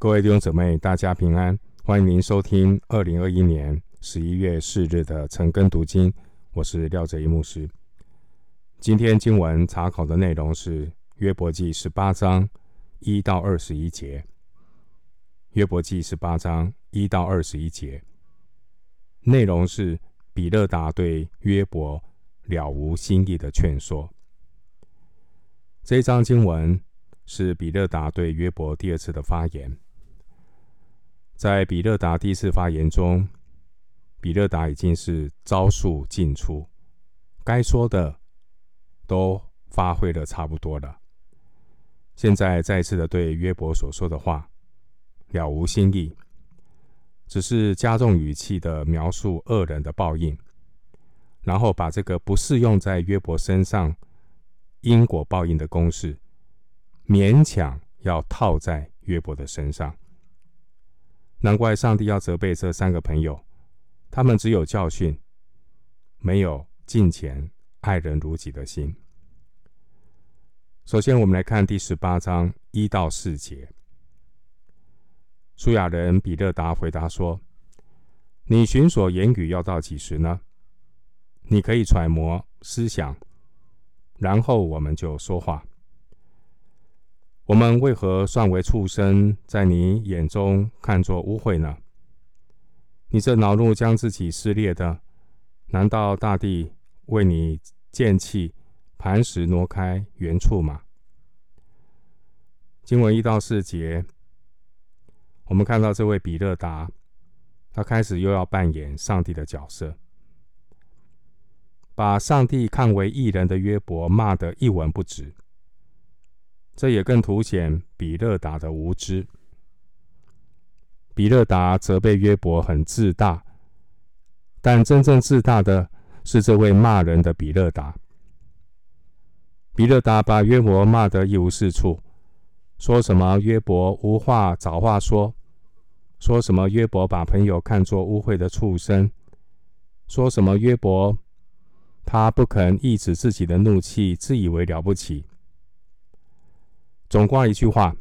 各位弟兄姊妹，大家平安！欢迎您收听二零二一年十一月四日的晨更读经，我是廖哲一牧师。今天经文查考的内容是约伯记十八章一到二十一节。约伯记十八章一到二十一节，内容是比勒达对约伯了无新意的劝说。这一章经文是比勒达对约伯第二次的发言。在比勒达第一次发言中，比勒达已经是招数尽出，该说的都发挥的差不多了。现在再次的对约伯所说的话了无新意，只是加重语气的描述恶人的报应，然后把这个不适用在约伯身上因果报应的公式，勉强要套在约伯的身上。难怪上帝要责备这三个朋友，他们只有教训，没有敬虔爱人如己的心。首先，我们来看第十八章一到四节。书亚人比勒达回答说：“你寻索言语要到几时呢？你可以揣摩思想，然后我们就说话。”我们为何算为畜生，在你眼中看作污秽呢？你这恼怒将自己撕裂的，难道大地为你见弃，磐石挪开原处吗？经文一到四节，我们看到这位比勒达，他开始又要扮演上帝的角色，把上帝看为义人的约伯骂得一文不值。这也更凸显比勒达的无知。比勒达责备约伯很自大，但真正自大的是这位骂人的比勒达。比勒达把约伯骂得一无是处，说什么约伯无话找话说，说什么约伯把朋友看作污秽的畜生，说什么约伯他不肯抑制自己的怒气，自以为了不起。总括一句话，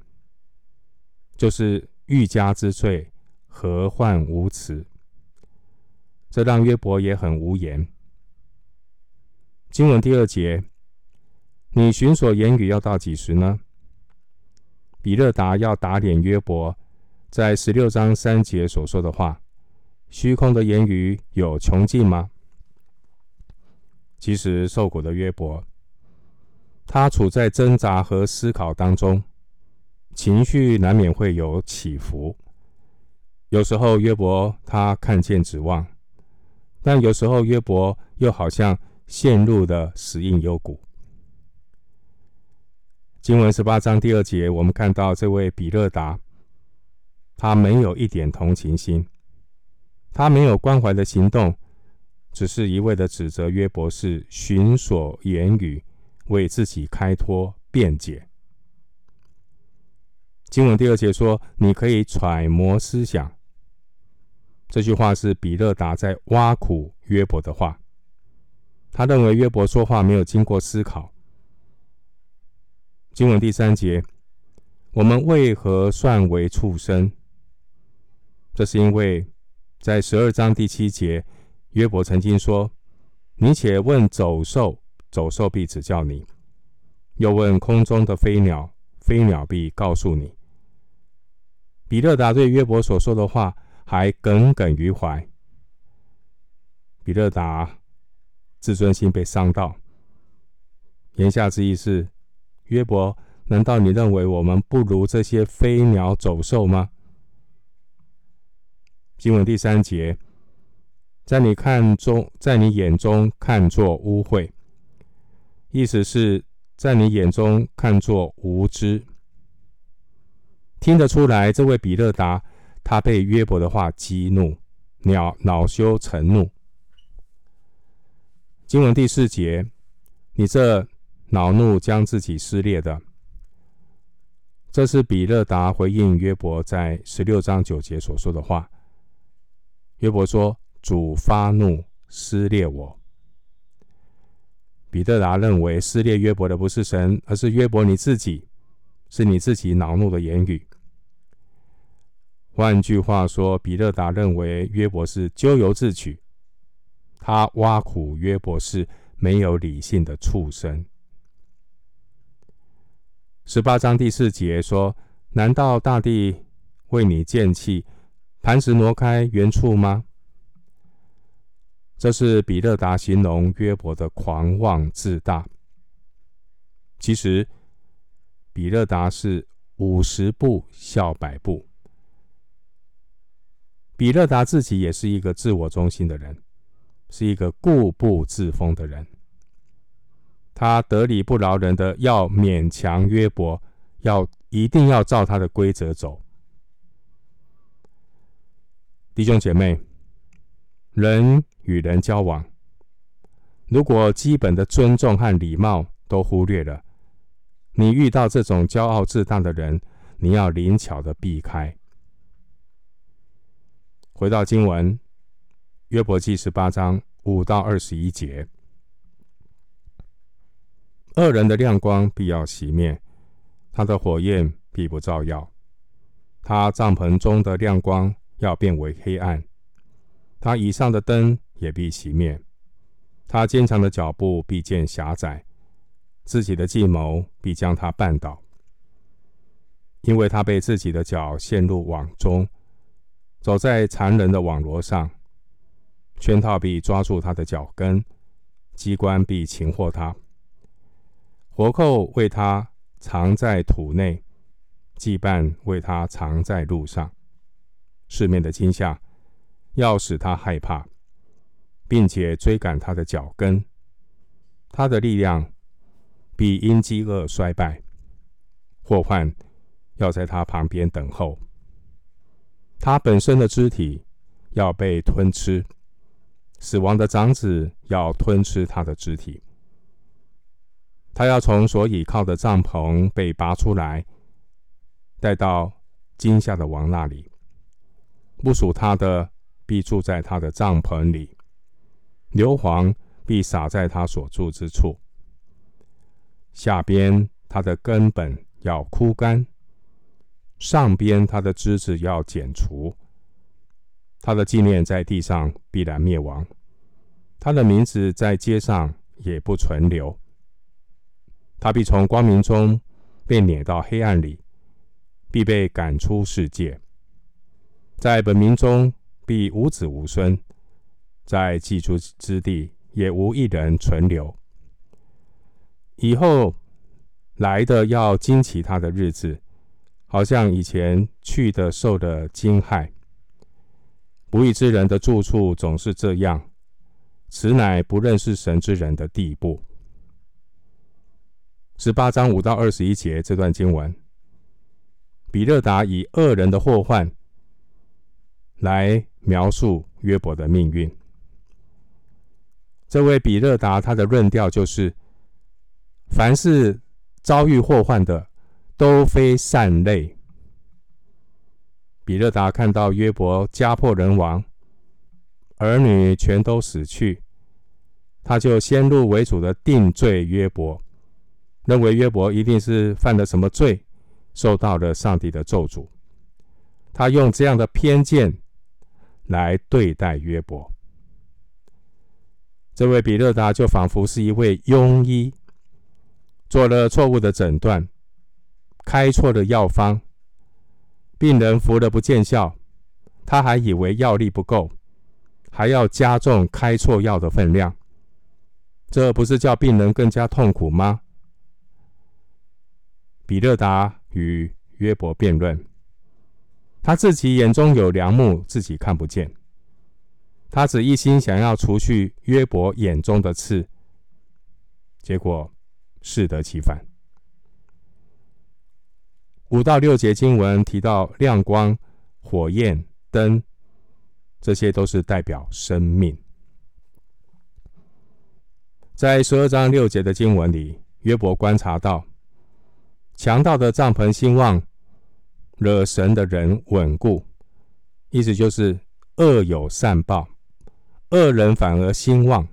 就是欲加之罪，何患无辞？这让约伯也很无言。经文第二节，你寻索言语要到几时呢？比勒达要打脸约伯，在十六章三节所说的话：虚空的言语有穷尽吗？其实受苦的约伯。他处在挣扎和思考当中，情绪难免会有起伏。有时候约伯他看见指望，但有时候约伯又好像陷入了死荫幽谷。经文十八章第二节，我们看到这位比勒达，他没有一点同情心，他没有关怀的行动，只是一味的指责约伯是寻索言语。为自己开脱辩解。经文第二节说：“你可以揣摩思想。”这句话是比勒达在挖苦约伯的话。他认为约伯说话没有经过思考。经文第三节：“我们为何算为畜生？”这是因为在十二章第七节，约伯曾经说：“你且问走兽。”走兽必指教你，又问空中的飞鸟，飞鸟必告诉你。比勒达对约伯所说的话还耿耿于怀。比勒达自尊心被伤到，言下之意是：约伯，难道你认为我们不如这些飞鸟走兽吗？经文第三节，在你看中，在你眼中看作污秽。意思是在你眼中看作无知，听得出来，这位比勒达他被约伯的话激怒，恼恼羞成怒。经文第四节，你这恼怒将自己撕裂的，这是比勒达回应约伯在十六章九节所说的话。约伯说：“主发怒撕裂我。”比勒达认为撕裂约伯的不是神，而是约伯你自己，是你自己恼怒的言语。换句话说，比勒达认为约伯是咎由自取，他挖苦约伯是没有理性的畜生。十八章第四节说：“难道大地为你见弃，磐石挪开原处吗？”这是比勒达形容约伯的狂妄自大。其实，比勒达是五十步笑百步。比勒达自己也是一个自我中心的人，是一个固步自封的人。他得理不饶人的，要勉强约伯，要一定要照他的规则走。弟兄姐妹，人与人交往，如果基本的尊重和礼貌都忽略了，你遇到这种骄傲自大的人，你要灵巧的避开。回到经文，约伯记十八章五到二十一节。恶人的亮光必要熄灭，他的火焰必不照耀。他帐篷中的亮光要变为黑暗，他以上的灯也必熄灭。他坚强的脚步必见狭窄，自己的计谋必将他绊倒，因为他被自己的脚陷入网中，走在残忍的网罗上，圈套必抓住他的脚跟，机关必擒获他。活扣为他藏在土内，羁绊为他藏在路上。世面的惊吓要使他害怕，并且追赶他的脚跟。他的力量必因饥饿衰败，祸患要在他旁边等候。他本身的肢体要被吞吃，死亡的长子要吞吃他的肢体。他要从所倚靠的帐篷被拔出来，带到惊吓的王那里。不属他的必住在他的帐篷里，硫磺必洒在他所住之处。下边他的根本要枯干，上边他的枝子要剪除。他的纪念在地上必然灭亡，他的名字在街上也不存留。他必从光明中被撵到黑暗里，必被赶出世界。在本民中必无子无孙，在寄居之地也无一人存留。以后来的要惊奇他的日子，好像以前去的受的惊骇。不义之人的住处总是这样，此乃不认识神之人的地步。十八章五到二十一节这段经文，比勒达以恶人的祸患来描述约伯的命运。这位比勒达他的论调就是：凡是遭遇祸患的，都非善类。比勒达看到约伯家破人亡，儿女全都死去，他就先入为主的定罪约伯。认为约伯一定是犯了什么罪，受到了上帝的咒诅。他用这样的偏见来对待约伯。这位比勒达就仿佛是一位庸医，做了错误的诊断，开错了药方，病人服了不见效，他还以为药力不够，还要加重开错药的分量，这不是叫病人更加痛苦吗？比勒达与约伯辩论，他自己眼中有梁木，自己看不见。他只一心想要除去约伯眼中的刺，结果适得其反。五到六节经文提到亮光、火焰、灯，这些都是代表生命。在十二章六节的经文里，约伯观察到。强盗的帐篷兴旺，惹神的人稳固，意思就是恶有善报，恶人反而兴旺。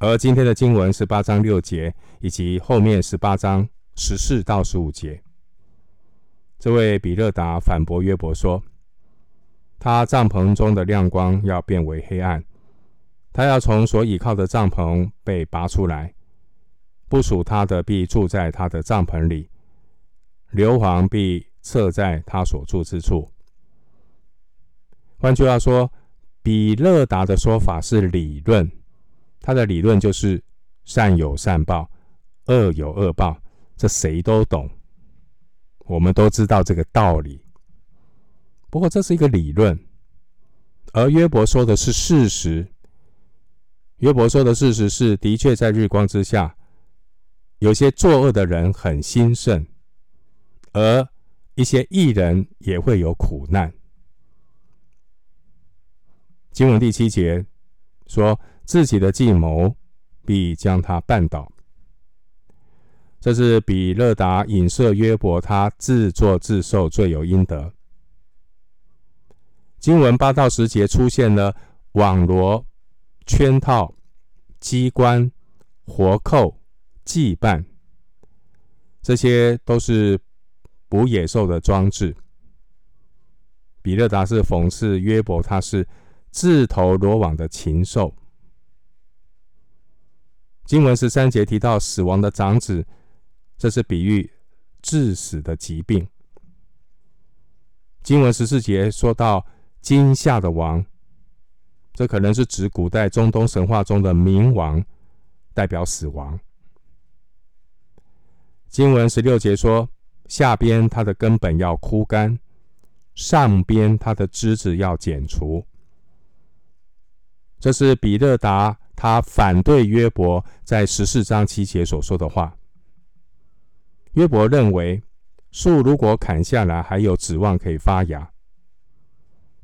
而今天的经文十八章六节，以及后面十八章十四到十五节，这位比勒达反驳约伯说：“他帐篷中的亮光要变为黑暗，他要从所倚靠的帐篷被拔出来，不属他的必住在他的帐篷里，硫磺必侧在他所住之处。”换句话说，比勒达的说法是理论，他的理论就是善有善报，恶有恶报，这谁都懂，我们都知道这个道理。不过这是一个理论，而约伯说的是事实。约伯说的事实是，的确在日光之下，有些作恶的人很兴盛，而一些义人也会有苦难。经文第七节说：“自己的计谋必将他绊倒。”这是比勒达影射约伯，他自作自受，罪有应得。经文八到十节出现了网罗、圈套、机关、活扣、羁绊，这些都是捕野兽的装置。比勒达是讽刺约伯，他是。自投罗网的禽兽。经文十三节提到死亡的长子，这是比喻致死的疾病。经文十四节说到惊吓的王，这可能是指古代中东神话中的冥王，代表死亡。经文十六节说，下边它的根本要枯干，上边它的枝子要剪除。这是比勒达他反对约伯在十四章七节所说的话。约伯认为树如果砍下来还有指望可以发芽，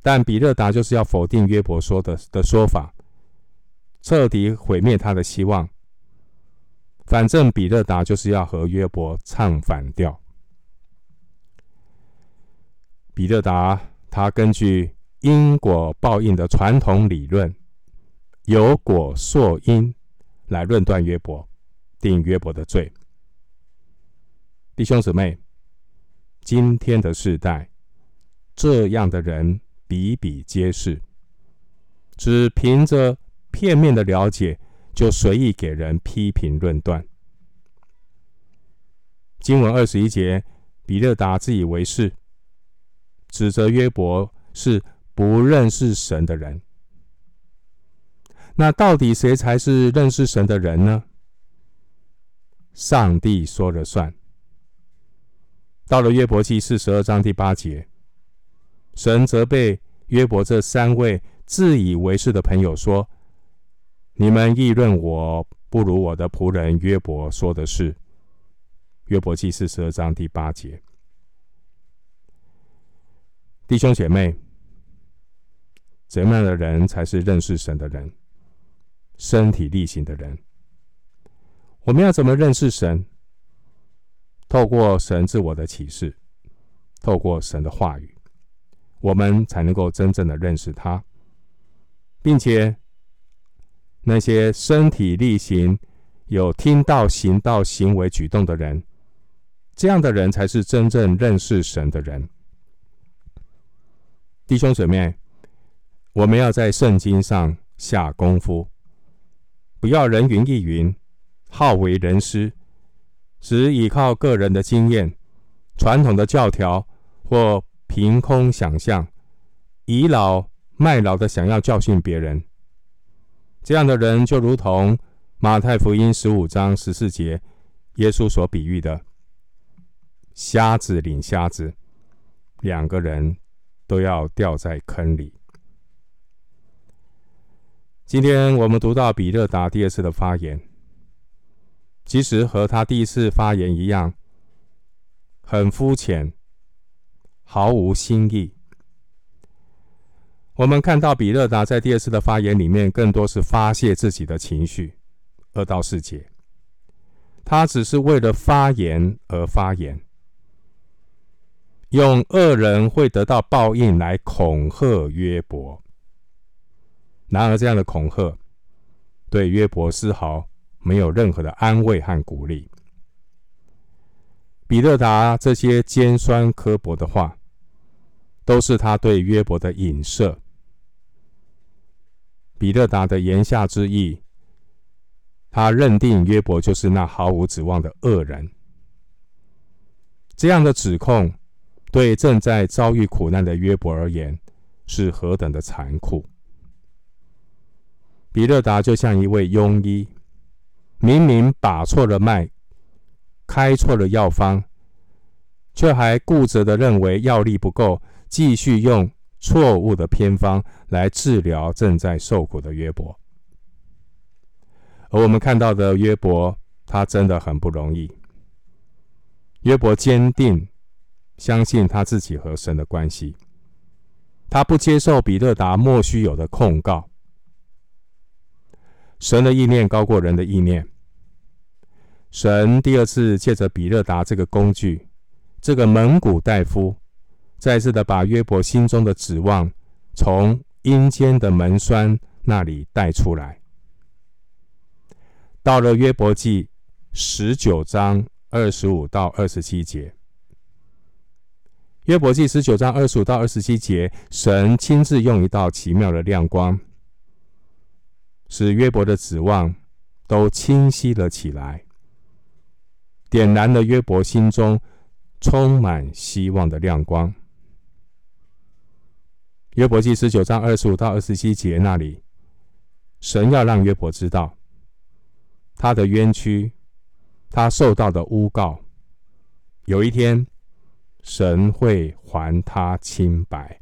但比勒达就是要否定约伯说的的说法，彻底毁灭他的希望。反正比勒达就是要和约伯唱反调。比勒达他根据因果报应的传统理论。有果溯因来论断约伯，定约伯的罪。弟兄姊妹，今天的世代，这样的人比比皆是，只凭着片面的了解，就随意给人批评论断。经文二十一节，比勒达自以为是，指责约伯是不认识神的人。那到底谁才是认识神的人呢？上帝说了算。到了约伯记四十二章第八节，神责备约伯这三位自以为是的朋友说：“你们议论我不如我的仆人约伯说的是。”约伯记四十二章第八节，弟兄姐妹，怎么样的人才是认识神的人？身体力行的人，我们要怎么认识神？透过神自我的启示，透过神的话语，我们才能够真正的认识他，并且那些身体力行、有听到、行到、行为举动的人，这样的人才是真正认识神的人。弟兄姊妹，我们要在圣经上下功夫。不要人云亦云，好为人师，只依靠个人的经验、传统的教条或凭空想象，倚老卖老的想要教训别人。这样的人就如同马太福音十五章十四节耶稣所比喻的瞎子领瞎子，两个人都要掉在坑里。今天我们读到比勒达第二次的发言，其实和他第一次发言一样，很肤浅，毫无新意。我们看到比勒达在第二次的发言里面，更多是发泄自己的情绪。二到四节，他只是为了发言而发言，用恶人会得到报应来恐吓约伯。然而，这样的恐吓对约伯丝毫没有任何的安慰和鼓励。比勒达这些尖酸刻薄的话，都是他对约伯的影射。比勒达的言下之意，他认定约伯就是那毫无指望的恶人。这样的指控，对正在遭遇苦难的约伯而言，是何等的残酷！比勒达就像一位庸医，明明把错了脉，开错了药方，却还固执的认为药力不够，继续用错误的偏方来治疗正在受苦的约伯。而我们看到的约伯，他真的很不容易。约伯坚定相信他自己和神的关系，他不接受比勒达莫须有的控告。神的意念高过人的意念。神第二次借着比勒达这个工具，这个蒙古大夫，再次的把约伯心中的指望从阴间的门闩那里带出来。到了约伯记十九章二十五到二十七节，约伯记十九章二十五到二十七节，神亲自用一道奇妙的亮光，使约伯的指望都清晰了起来，点燃了约伯心中充满希望的亮光。约伯记十九章二十五到二十七节那里，神要让约伯知道他的冤屈，他受到的诬告，有一天神会还他清白。